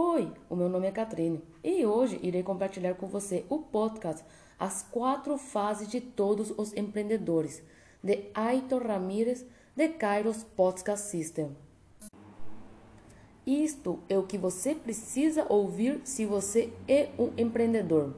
Oi, o meu nome é Catrine e hoje irei compartilhar com você o podcast As Quatro Fases de Todos os Empreendedores, de Aitor Ramírez, de Kairos Podcast System. Isto é o que você precisa ouvir se você é um empreendedor.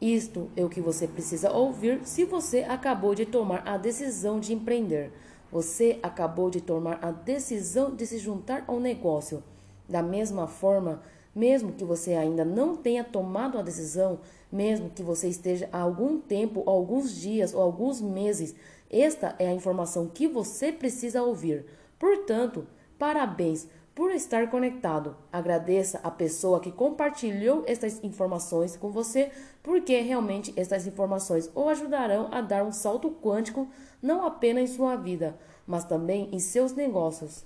Isto é o que você precisa ouvir se você acabou de tomar a decisão de empreender. Você acabou de tomar a decisão de se juntar ao negócio. Da mesma forma, mesmo que você ainda não tenha tomado a decisão, mesmo que você esteja há algum tempo, alguns dias ou alguns meses, esta é a informação que você precisa ouvir. Portanto, parabéns por estar conectado. Agradeça a pessoa que compartilhou estas informações com você, porque realmente estas informações o ajudarão a dar um salto quântico não apenas em sua vida, mas também em seus negócios.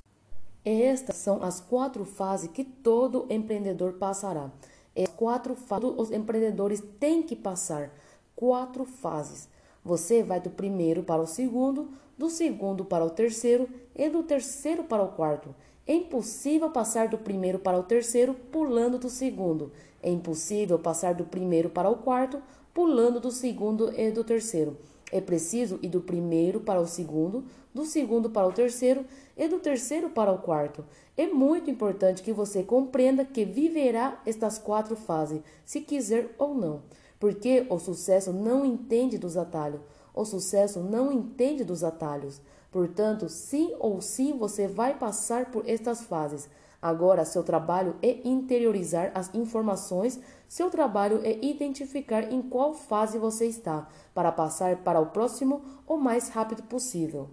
Estas são as quatro fases que todo empreendedor passará. As quatro fases os empreendedores têm que passar. Quatro fases. Você vai do primeiro para o segundo, do segundo para o terceiro e do terceiro para o quarto. É impossível passar do primeiro para o terceiro pulando do segundo. É impossível passar do primeiro para o quarto pulando do segundo e do terceiro. É preciso ir do primeiro para o segundo, do segundo para o terceiro e do terceiro para o quarto. É muito importante que você compreenda que viverá estas quatro fases, se quiser ou não, porque o sucesso não entende dos atalhos. O sucesso não entende dos atalhos. Portanto, sim ou sim você vai passar por estas fases. Agora, seu trabalho é interiorizar as informações, seu trabalho é identificar em qual fase você está, para passar para o próximo o mais rápido possível.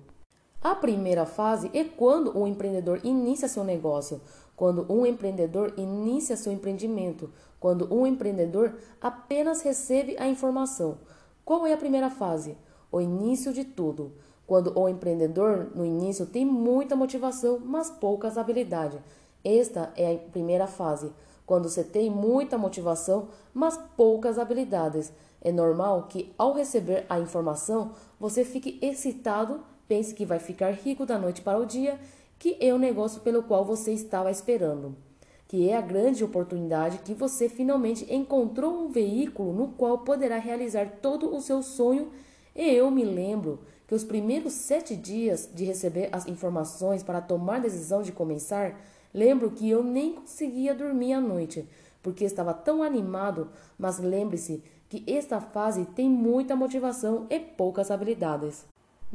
A primeira fase é quando o empreendedor inicia seu negócio, quando um empreendedor inicia seu empreendimento, quando um empreendedor apenas recebe a informação. Qual é a primeira fase? O início de tudo. Quando o empreendedor, no início, tem muita motivação, mas poucas habilidades. Esta é a primeira fase. Quando você tem muita motivação, mas poucas habilidades. É normal que, ao receber a informação, você fique excitado, pense que vai ficar rico da noite para o dia, que é o negócio pelo qual você estava esperando. Que é a grande oportunidade que você finalmente encontrou um veículo no qual poderá realizar todo o seu sonho. E eu me lembro que os primeiros sete dias de receber as informações para tomar decisão de começar, lembro que eu nem conseguia dormir à noite, porque estava tão animado, mas lembre-se que esta fase tem muita motivação e poucas habilidades.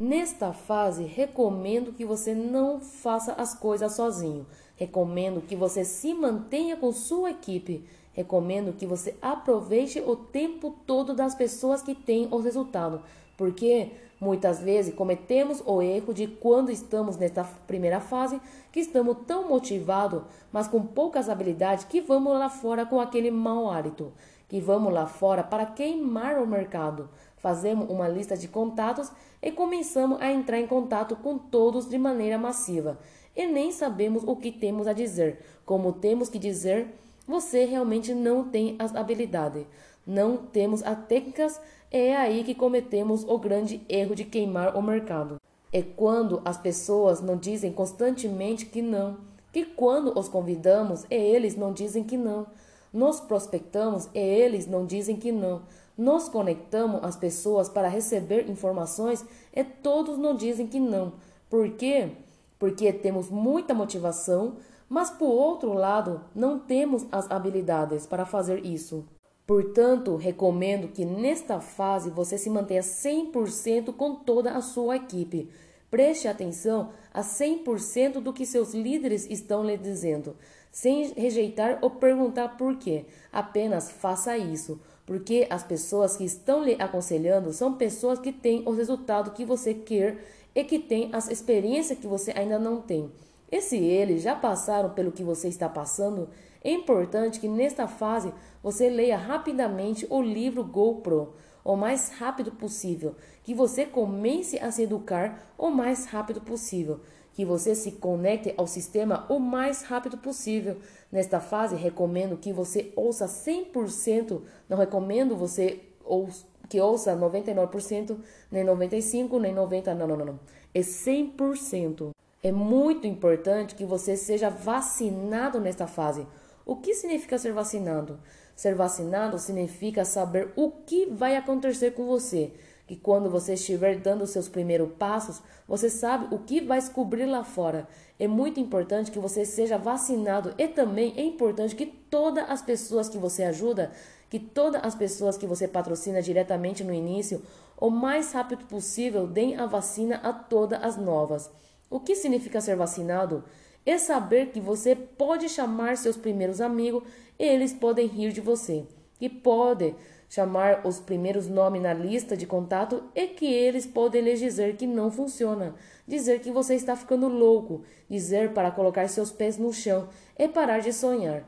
Nesta fase, recomendo que você não faça as coisas sozinho. Recomendo que você se mantenha com sua equipe. Recomendo que você aproveite o tempo todo das pessoas que têm o resultado, porque Muitas vezes cometemos o erro de quando estamos nesta primeira fase, que estamos tão motivados, mas com poucas habilidades, que vamos lá fora com aquele mau hálito, que vamos lá fora para queimar o mercado. Fazemos uma lista de contatos e começamos a entrar em contato com todos de maneira massiva. E nem sabemos o que temos a dizer. Como temos que dizer, você realmente não tem as habilidades. Não temos as técnicas é aí que cometemos o grande erro de queimar o mercado. É quando as pessoas não dizem constantemente que não, que quando os convidamos, é eles não dizem que não. Nos prospectamos, é eles não dizem que não. Nos conectamos as pessoas para receber informações, e todos não dizem que não. Por quê? Porque temos muita motivação, mas por outro lado, não temos as habilidades para fazer isso. Portanto, recomendo que nesta fase você se mantenha 100% com toda a sua equipe. Preste atenção a 100% do que seus líderes estão lhe dizendo, sem rejeitar ou perguntar por quê. Apenas faça isso, porque as pessoas que estão lhe aconselhando são pessoas que têm o resultado que você quer e que têm as experiências que você ainda não tem. E se eles já passaram pelo que você está passando, é importante que nesta fase você leia rapidamente o livro GoPro o mais rápido possível, que você comece a se educar o mais rápido possível, que você se conecte ao sistema o mais rápido possível. Nesta fase, recomendo que você ouça 100%, não recomendo você ou que ouça 99%, nem 95%, nem 90%, não, não, não, não. É 100%. É muito importante que você seja vacinado nesta fase. O que significa ser vacinado? Ser vacinado significa saber o que vai acontecer com você. Que quando você estiver dando seus primeiros passos, você sabe o que vai descobrir lá fora. É muito importante que você seja vacinado e também é importante que todas as pessoas que você ajuda, que todas as pessoas que você patrocina diretamente no início, o mais rápido possível deem a vacina a todas as novas. O que significa ser vacinado? É saber que você pode chamar seus primeiros amigos e eles podem rir de você. E pode chamar os primeiros nomes na lista de contato e que eles podem lhe dizer que não funciona, dizer que você está ficando louco, dizer para colocar seus pés no chão e parar de sonhar.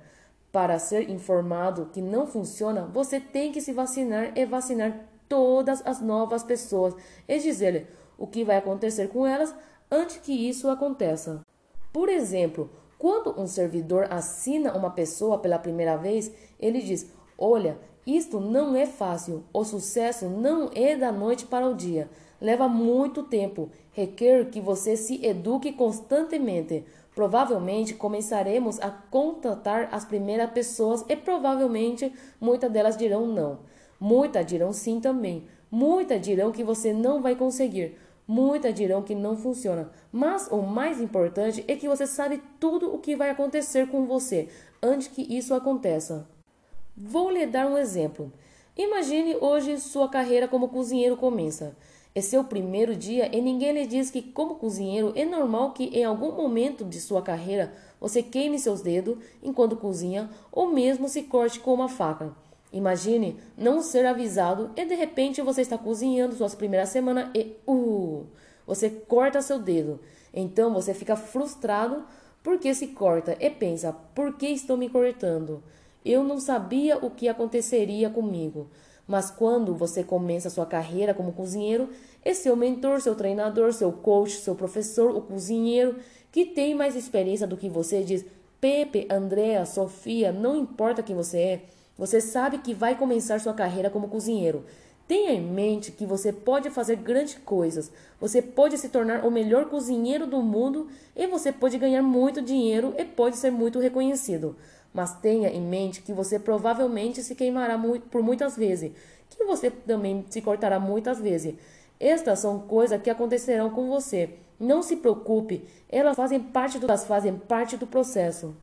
Para ser informado que não funciona, você tem que se vacinar e vacinar todas as novas pessoas e dizer o que vai acontecer com elas antes que isso aconteça. Por exemplo, quando um servidor assina uma pessoa pela primeira vez, ele diz: Olha, isto não é fácil. O sucesso não é da noite para o dia. Leva muito tempo. Requer que você se eduque constantemente. Provavelmente começaremos a contatar as primeiras pessoas e provavelmente muitas delas dirão não. Muitas dirão sim também. Muitas dirão que você não vai conseguir. Muitas dirão que não funciona, mas o mais importante é que você sabe tudo o que vai acontecer com você antes que isso aconteça. Vou lhe dar um exemplo. Imagine hoje sua carreira como cozinheiro começa. É seu primeiro dia e ninguém lhe diz que, como cozinheiro, é normal que em algum momento de sua carreira você queime seus dedos enquanto cozinha ou mesmo se corte com uma faca. Imagine não ser avisado e de repente você está cozinhando suas primeiras semanas e uh, você corta seu dedo. Então você fica frustrado porque se corta e pensa: por que estou me cortando? Eu não sabia o que aconteceria comigo. Mas quando você começa sua carreira como cozinheiro, é seu mentor, seu treinador, seu coach, seu professor, o cozinheiro que tem mais experiência do que você diz: Pepe, Andrea, Sofia, não importa quem você é. Você sabe que vai começar sua carreira como cozinheiro. Tenha em mente que você pode fazer grandes coisas. Você pode se tornar o melhor cozinheiro do mundo e você pode ganhar muito dinheiro e pode ser muito reconhecido. Mas tenha em mente que você provavelmente se queimará por muitas vezes, que você também se cortará muitas vezes. Estas são coisas que acontecerão com você. Não se preocupe, elas fazem parte do, elas fazem parte do processo.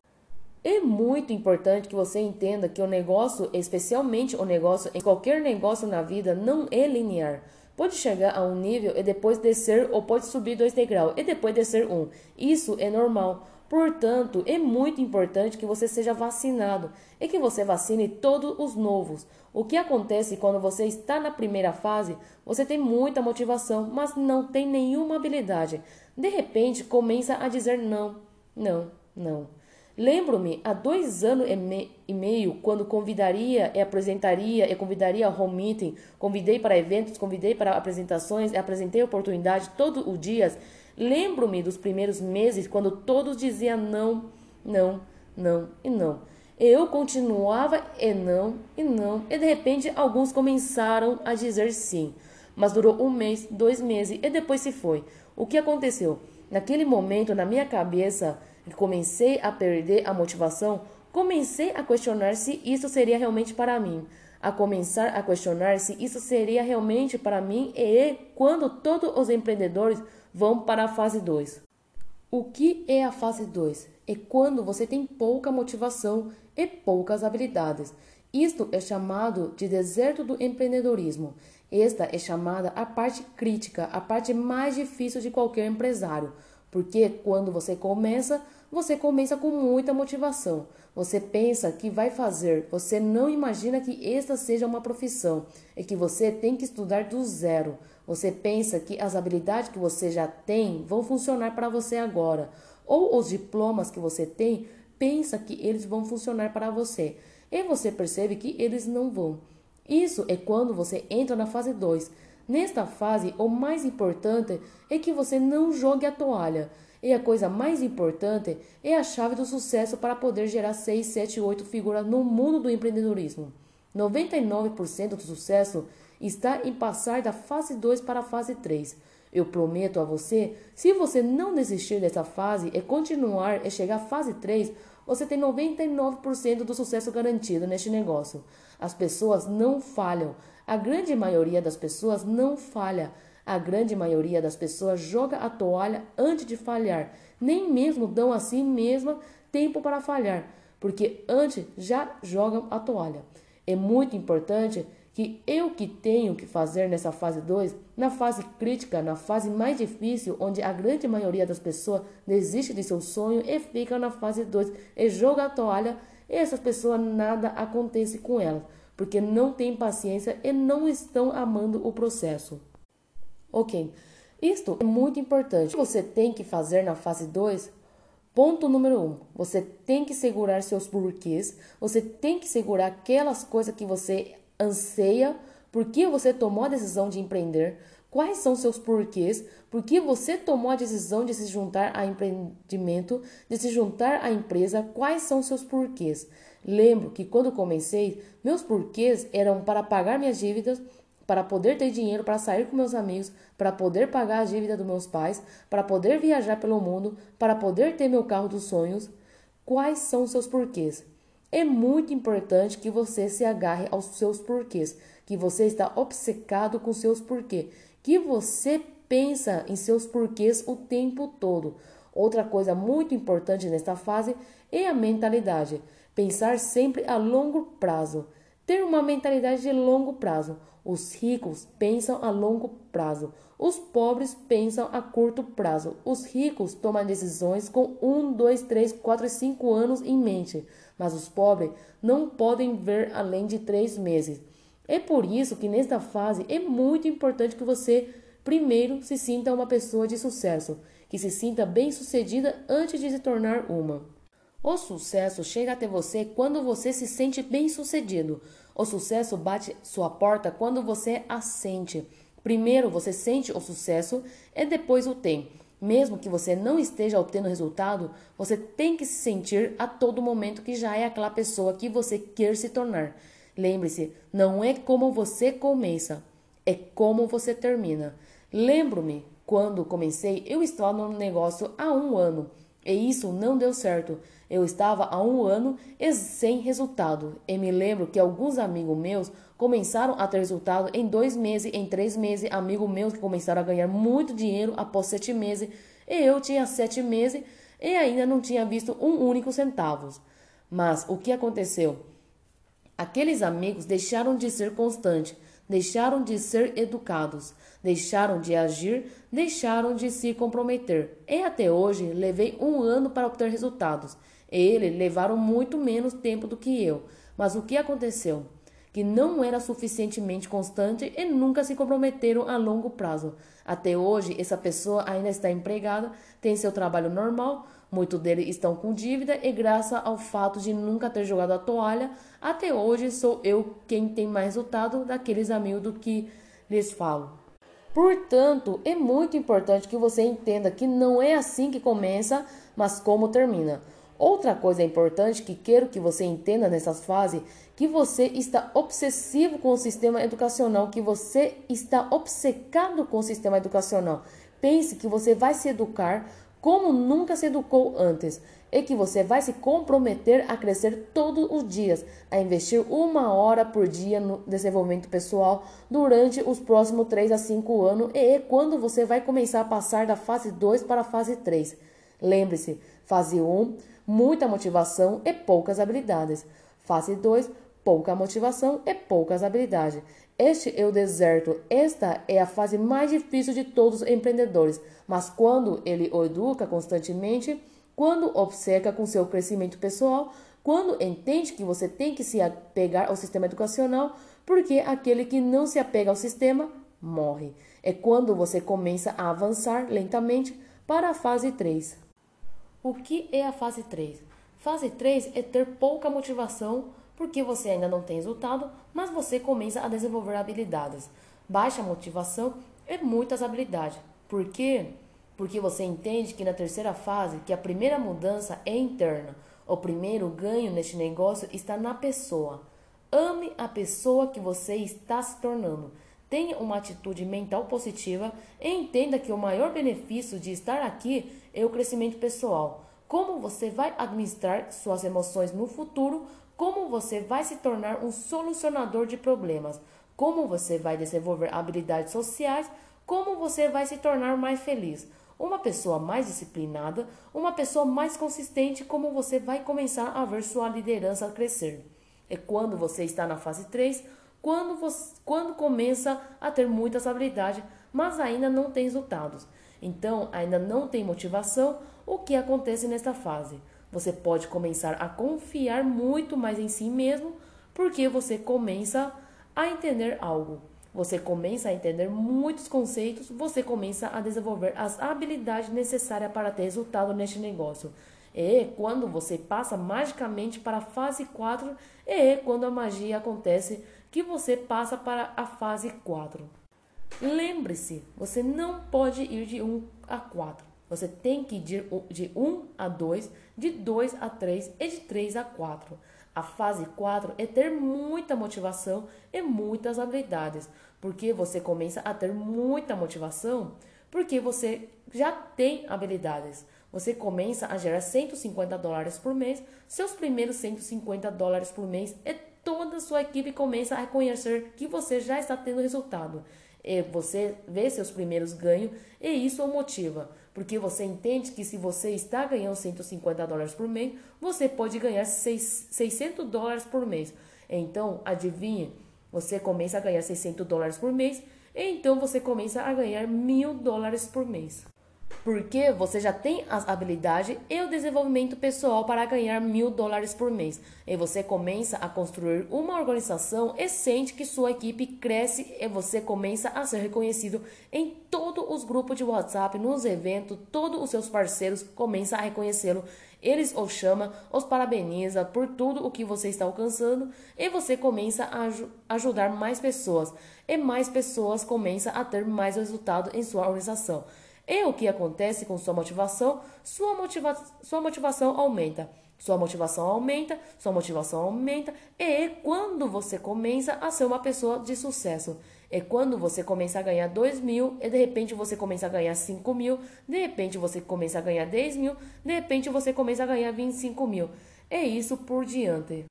É muito importante que você entenda que o negócio, especialmente o negócio, em qualquer negócio na vida, não é linear. Pode chegar a um nível e depois descer, ou pode subir dois degraus e depois descer um. Isso é normal. Portanto, é muito importante que você seja vacinado e que você vacine todos os novos. O que acontece quando você está na primeira fase? Você tem muita motivação, mas não tem nenhuma habilidade. De repente, começa a dizer não, não, não. Lembro-me, há dois anos e meio, quando convidaria e apresentaria e convidaria a home meeting, convidei para eventos, convidei para apresentações, apresentei oportunidade todos os dias. Lembro-me dos primeiros meses, quando todos diziam não, não, não e não. Eu continuava e não, e não, e de repente alguns começaram a dizer sim. Mas durou um mês, dois meses e depois se foi. O que aconteceu? Naquele momento, na minha cabeça, e comecei a perder a motivação, comecei a questionar se isso seria realmente para mim. A começar a questionar se isso seria realmente para mim e quando todos os empreendedores vão para a fase 2. O que é a fase 2? É quando você tem pouca motivação e poucas habilidades. Isto é chamado de deserto do empreendedorismo. Esta é chamada a parte crítica, a parte mais difícil de qualquer empresário. Porque quando você começa, você começa com muita motivação. Você pensa que vai fazer, você não imagina que esta seja uma profissão e que você tem que estudar do zero. Você pensa que as habilidades que você já tem vão funcionar para você agora, ou os diplomas que você tem, pensa que eles vão funcionar para você. E você percebe que eles não vão. Isso é quando você entra na fase 2 Nesta fase, o mais importante é que você não jogue a toalha. E a coisa mais importante é a chave do sucesso para poder gerar 6, 7, 8 figuras no mundo do empreendedorismo. 99% do sucesso está em passar da fase 2 para a fase 3. Eu prometo a você, se você não desistir dessa fase e continuar e chegar à fase 3, você tem 99% do sucesso garantido neste negócio. As pessoas não falham. A grande maioria das pessoas não falha. A grande maioria das pessoas joga a toalha antes de falhar. Nem mesmo dão a si mesma tempo para falhar, porque antes já jogam a toalha. É muito importante que eu que tenho que fazer nessa fase 2, na fase crítica, na fase mais difícil, onde a grande maioria das pessoas desiste de seu sonho e fica na fase 2 e joga a toalha, essas pessoas nada acontece com elas, porque não têm paciência e não estão amando o processo. Ok, isto é muito importante. O que você tem que fazer na fase 2 Ponto número um, você tem que segurar seus porquês, você tem que segurar aquelas coisas que você anseia, por que você tomou a decisão de empreender, quais são seus porquês, por que você tomou a decisão de se juntar a empreendimento, de se juntar à empresa, quais são seus porquês. Lembro que quando comecei, meus porquês eram para pagar minhas dívidas, para poder ter dinheiro para sair com meus amigos, para poder pagar a dívida dos meus pais, para poder viajar pelo mundo, para poder ter meu carro dos sonhos. Quais são seus porquês? É muito importante que você se agarre aos seus porquês, que você está obcecado com seus porquês, que você pensa em seus porquês o tempo todo. Outra coisa muito importante nesta fase é a mentalidade. Pensar sempre a longo prazo. Ter uma mentalidade de longo prazo. Os ricos pensam a longo prazo. Os pobres pensam a curto prazo. Os ricos tomam decisões com um, dois, três, quatro e cinco anos em mente mas os pobres não podem ver além de três meses. É por isso que nesta fase é muito importante que você primeiro se sinta uma pessoa de sucesso, que se sinta bem-sucedida antes de se tornar uma. O sucesso chega até você quando você se sente bem-sucedido. O sucesso bate sua porta quando você a sente. Primeiro você sente o sucesso e depois o tem. Mesmo que você não esteja obtendo resultado, você tem que se sentir a todo momento que já é aquela pessoa que você quer se tornar. Lembre-se, não é como você começa, é como você termina. Lembro-me, quando comecei, eu estava no negócio há um ano e isso não deu certo. Eu estava há um ano sem resultado. E me lembro que alguns amigos meus começaram a ter resultado em dois meses, em três meses. Amigos meus que começaram a ganhar muito dinheiro após sete meses. E eu tinha sete meses e ainda não tinha visto um único centavo. Mas o que aconteceu? Aqueles amigos deixaram de ser constantes, deixaram de ser educados, deixaram de agir, deixaram de se comprometer. E até hoje levei um ano para obter resultados. Eles levaram muito menos tempo do que eu. Mas o que aconteceu? Que não era suficientemente constante e nunca se comprometeram a longo prazo. Até hoje, essa pessoa ainda está empregada, tem seu trabalho normal, muitos deles estão com dívida e, graças ao fato de nunca ter jogado a toalha, até hoje sou eu quem tem mais resultado daqueles amigos do que lhes falo. Portanto, é muito importante que você entenda que não é assim que começa, mas como termina. Outra coisa importante que quero que você entenda nessa fase, que você está obsessivo com o sistema educacional, que você está obcecado com o sistema educacional. Pense que você vai se educar como nunca se educou antes e que você vai se comprometer a crescer todos os dias, a investir uma hora por dia no desenvolvimento pessoal durante os próximos 3 a 5 anos e é quando você vai começar a passar da fase 2 para a fase 3. Lembre-se, fase 1 muita motivação e poucas habilidades. Fase 2, pouca motivação e poucas habilidades. Este é o deserto, esta é a fase mais difícil de todos os empreendedores, mas quando ele o educa constantemente, quando obceca com seu crescimento pessoal, quando entende que você tem que se apegar ao sistema educacional, porque aquele que não se apega ao sistema morre. É quando você começa a avançar lentamente para a fase 3. O que é a fase 3? Fase 3 é ter pouca motivação porque você ainda não tem resultado, mas você começa a desenvolver habilidades. Baixa motivação e muitas habilidades. Por quê? Porque você entende que na terceira fase, que a primeira mudança é interna. O primeiro ganho neste negócio está na pessoa. Ame a pessoa que você está se tornando. Tenha uma atitude mental positiva e entenda que o maior benefício de estar aqui é o crescimento pessoal. como você vai administrar suas emoções no futuro, como você vai se tornar um solucionador de problemas, como você vai desenvolver habilidades sociais, como você vai se tornar mais feliz. Uma pessoa mais disciplinada, uma pessoa mais consistente, como você vai começar a ver sua liderança crescer. É quando você está na fase 3, quando, você, quando começa a ter muitas habilidades, mas ainda não tem resultados. Então, ainda não tem motivação, o que acontece nesta fase? Você pode começar a confiar muito mais em si mesmo, porque você começa a entender algo. Você começa a entender muitos conceitos, você começa a desenvolver as habilidades necessárias para ter resultado neste negócio. E quando você passa magicamente para a fase 4, é quando a magia acontece que você passa para a fase 4. Lembre-se, você não pode ir de 1 a 4. Você tem que ir de 1 a 2, de 2 a 3 e de 3 a 4. A fase 4 é ter muita motivação e muitas habilidades, porque você começa a ter muita motivação, porque você já tem habilidades. Você começa a gerar 150 dólares por mês, seus primeiros 150 dólares por mês, e toda a sua equipe começa a reconhecer que você já está tendo resultado. E você vê seus primeiros ganhos e isso o motiva, porque você entende que se você está ganhando 150 dólares por mês, você pode ganhar 600 dólares por mês. Então, adivinhe, você começa a ganhar 600 dólares por mês, então você começa a ganhar mil dólares por mês porque você já tem as habilidades e o desenvolvimento pessoal para ganhar mil dólares por mês. E você começa a construir uma organização e sente que sua equipe cresce e você começa a ser reconhecido em todos os grupos de WhatsApp, nos eventos, todos os seus parceiros começam a reconhecê-lo. Eles o chamam, os parabeniza por tudo o que você está alcançando e você começa a ajudar mais pessoas e mais pessoas começam a ter mais resultado em sua organização. E o que acontece com sua motivação? Sua, motiva sua motivação aumenta. Sua motivação aumenta, sua motivação aumenta, e quando você começa a ser uma pessoa de sucesso. É quando você começa a ganhar 2 mil, e de repente você começa a ganhar 5 mil, de repente você começa a ganhar 10 mil, de repente você começa a ganhar 25 mil. É isso por diante.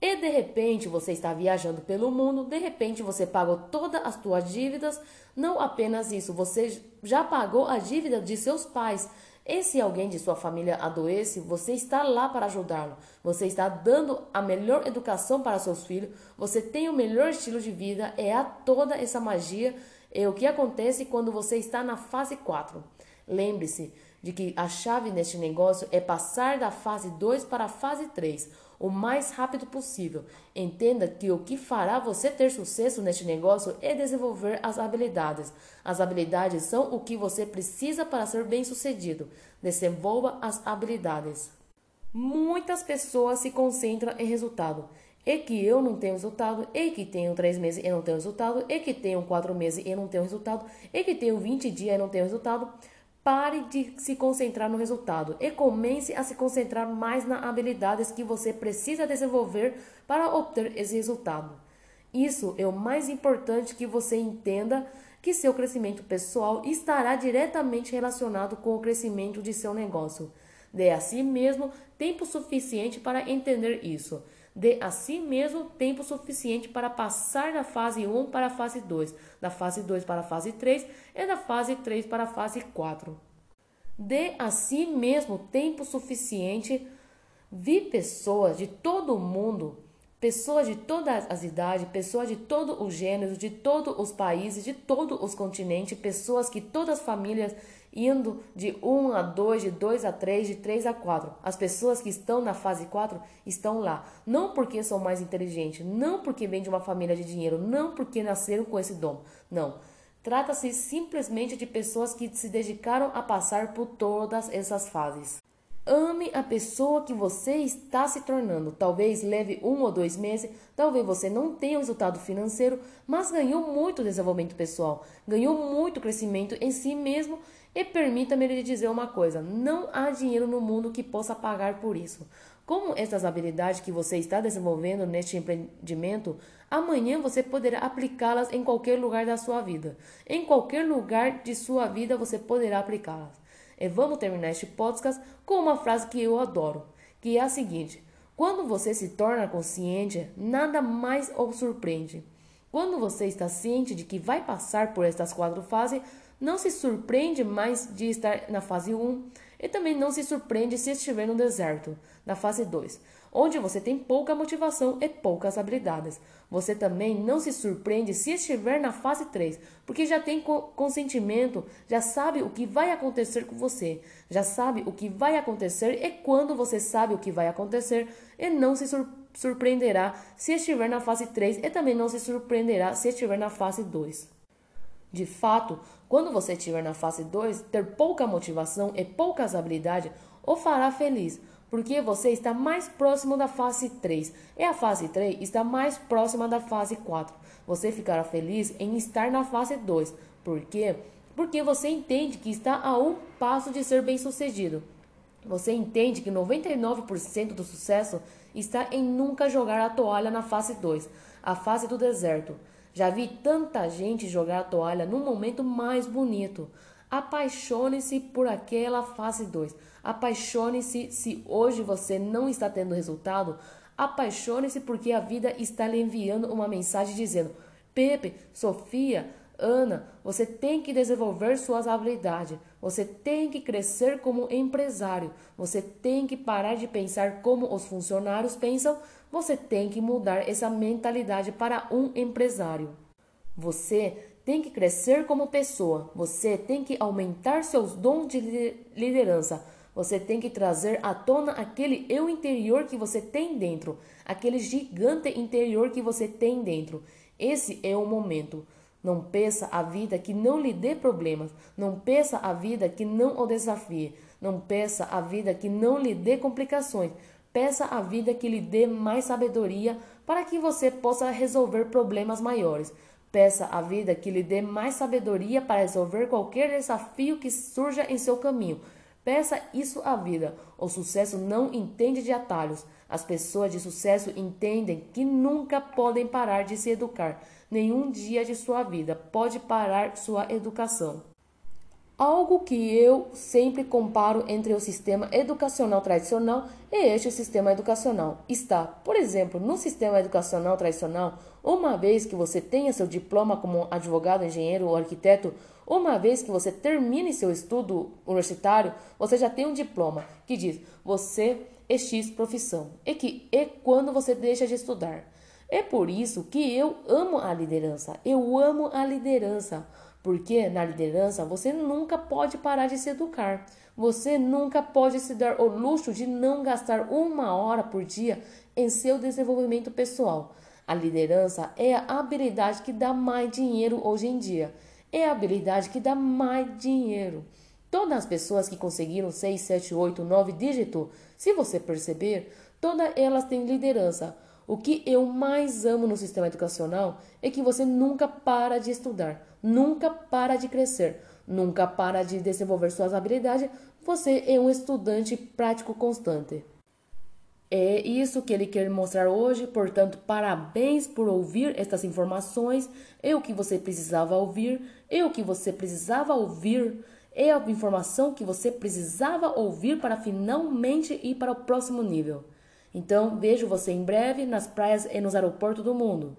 E de repente você está viajando pelo mundo, de repente você pagou todas as suas dívidas, não apenas isso, você já pagou a dívida de seus pais. E se alguém de sua família adoece, você está lá para ajudá-lo. Você está dando a melhor educação para seus filhos, você tem o melhor estilo de vida, é a toda essa magia. É o que acontece quando você está na fase 4. Lembre-se de que a chave neste negócio é passar da fase 2 para a fase 3 o mais rápido possível. Entenda que o que fará você ter sucesso neste negócio é desenvolver as habilidades. As habilidades são o que você precisa para ser bem-sucedido. Desenvolva as habilidades. Muitas pessoas se concentram em resultado. E que eu não tenho resultado, e que tenho três meses e não tenho resultado, e que tenho quatro meses e não tenho resultado, e que tenho 20 dias e não tenho resultado. Pare de se concentrar no resultado e comece a se concentrar mais nas habilidades que você precisa desenvolver para obter esse resultado. Isso é o mais importante que você entenda que seu crescimento pessoal estará diretamente relacionado com o crescimento de seu negócio. Dê a si mesmo tempo suficiente para entender isso. Dê a si mesmo tempo suficiente para passar da fase 1 para a fase 2, da fase 2 para a fase 3 e da fase 3 para a fase 4. Dê a si mesmo tempo suficiente. Vi pessoas de todo o mundo, pessoas de todas as idades, pessoas de todos os gêneros, de todos os países, de todos os continentes, pessoas que todas as famílias indo de 1 a 2, de 2 a 3, de 3 a 4. As pessoas que estão na fase 4 estão lá, não porque são mais inteligentes, não porque vêm de uma família de dinheiro, não porque nasceram com esse dom. Não. Trata-se simplesmente de pessoas que se dedicaram a passar por todas essas fases. Ame a pessoa que você está se tornando. Talvez leve um ou dois meses, talvez você não tenha resultado financeiro, mas ganhou muito desenvolvimento pessoal, ganhou muito crescimento em si mesmo e permita-me lhe dizer uma coisa: não há dinheiro no mundo que possa pagar por isso. Como essas habilidades que você está desenvolvendo neste empreendimento, amanhã você poderá aplicá-las em qualquer lugar da sua vida. Em qualquer lugar de sua vida você poderá aplicá-las. E vamos terminar este podcast com uma frase que eu adoro, que é a seguinte: quando você se torna consciente, nada mais o surpreende. Quando você está ciente de que vai passar por estas quatro fases, não se surpreende mais de estar na fase 1 e também não se surpreende se estiver no deserto, na fase 2, onde você tem pouca motivação e poucas habilidades. Você também não se surpreende se estiver na fase 3, porque já tem consentimento, já sabe o que vai acontecer com você, já sabe o que vai acontecer e quando você sabe o que vai acontecer e não se surpreenderá se estiver na fase 3 e também não se surpreenderá se estiver na fase 2. De fato, quando você estiver na fase 2, ter pouca motivação e poucas habilidades o fará feliz, porque você está mais próximo da fase 3 e a fase 3 está mais próxima da fase 4. Você ficará feliz em estar na fase 2. Por quê? Porque você entende que está a um passo de ser bem-sucedido. Você entende que 99% do sucesso está em nunca jogar a toalha na fase 2, a fase do deserto. Já vi tanta gente jogar a toalha no momento mais bonito. Apaixone-se por aquela fase 2. Apaixone-se se hoje você não está tendo resultado. Apaixone-se porque a vida está lhe enviando uma mensagem dizendo: Pepe, Sofia, Ana, você tem que desenvolver suas habilidades. Você tem que crescer como empresário. Você tem que parar de pensar como os funcionários pensam você tem que mudar essa mentalidade para um empresário. Você tem que crescer como pessoa, você tem que aumentar seus dons de liderança, você tem que trazer à tona aquele eu interior que você tem dentro, aquele gigante interior que você tem dentro. Esse é o momento. Não peça a vida que não lhe dê problemas, não peça a vida que não o desafie, não peça a vida que não lhe dê complicações, Peça à vida que lhe dê mais sabedoria para que você possa resolver problemas maiores. Peça à vida que lhe dê mais sabedoria para resolver qualquer desafio que surja em seu caminho. Peça isso à vida. O sucesso não entende de atalhos. As pessoas de sucesso entendem que nunca podem parar de se educar. Nenhum dia de sua vida pode parar sua educação. Algo que eu sempre comparo entre o sistema educacional tradicional e este sistema educacional está, por exemplo, no sistema educacional tradicional, uma vez que você tenha seu diploma como advogado, engenheiro ou arquiteto, uma vez que você termine seu estudo universitário, você já tem um diploma que diz você é X profissão e que é quando você deixa de estudar. É por isso que eu amo a liderança. Eu amo a liderança. Porque na liderança você nunca pode parar de se educar. Você nunca pode se dar o luxo de não gastar uma hora por dia em seu desenvolvimento pessoal. A liderança é a habilidade que dá mais dinheiro hoje em dia. É a habilidade que dá mais dinheiro. Todas as pessoas que conseguiram 6, 7, 8, 9 dígitos, se você perceber, todas elas têm liderança. O que eu mais amo no sistema educacional é que você nunca para de estudar, nunca para de crescer, nunca para de desenvolver suas habilidades. Você é um estudante prático constante. É isso que ele quer mostrar hoje, portanto, parabéns por ouvir estas informações. É o que você precisava ouvir, é o que você precisava ouvir, é a informação que você precisava ouvir para finalmente ir para o próximo nível. Então, vejo você em breve nas praias e nos aeroportos do mundo.